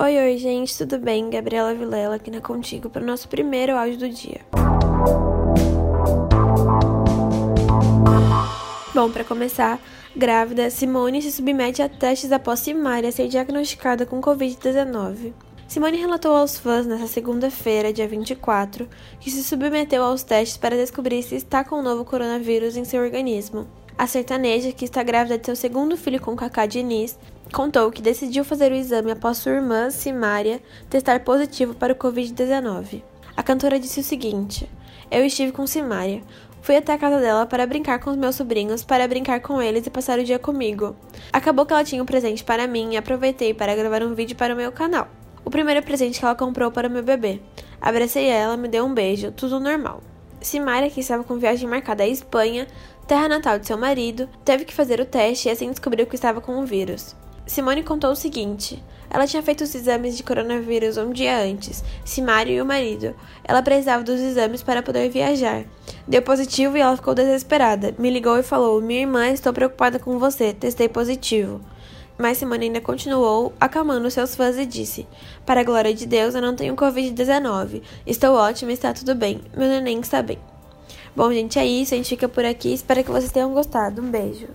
Oi, oi, gente, tudo bem? Gabriela Vilela aqui na Contigo para o nosso primeiro áudio do dia. Bom, para começar, grávida, Simone se submete a testes após Simária ser diagnosticada com Covid-19. Simone relatou aos fãs nesta segunda-feira, dia 24, que se submeteu aos testes para descobrir se está com o novo coronavírus em seu organismo. A sertaneja, que está grávida de seu segundo filho com Kaká Diniz, contou que decidiu fazer o exame após sua irmã, Simária, testar positivo para o Covid-19. A cantora disse o seguinte: Eu estive com Simária. Fui até a casa dela para brincar com os meus sobrinhos, para brincar com eles e passar o dia comigo. Acabou que ela tinha um presente para mim e aproveitei para gravar um vídeo para o meu canal. O primeiro presente que ela comprou para o meu bebê. Abracei ela, me deu um beijo, tudo normal. Simária, que estava com viagem marcada à Espanha, terra natal de seu marido, teve que fazer o teste e assim descobriu que estava com o vírus. Simone contou o seguinte: ela tinha feito os exames de coronavírus um dia antes, Simário e o marido. Ela precisava dos exames para poder viajar. Deu positivo e ela ficou desesperada. Me ligou e falou: Minha irmã, estou preocupada com você, testei positivo. Mas Simone ainda continuou, acalmando seus fãs e disse: Para a glória de Deus, eu não tenho Covid-19. Estou ótima, está tudo bem. Meu neném está bem. Bom, gente, é isso. A gente fica por aqui. Espero que vocês tenham gostado. Um beijo.